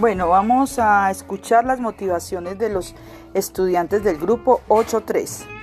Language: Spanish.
Bueno, vamos a escuchar las motivaciones de los estudiantes del grupo 8.3.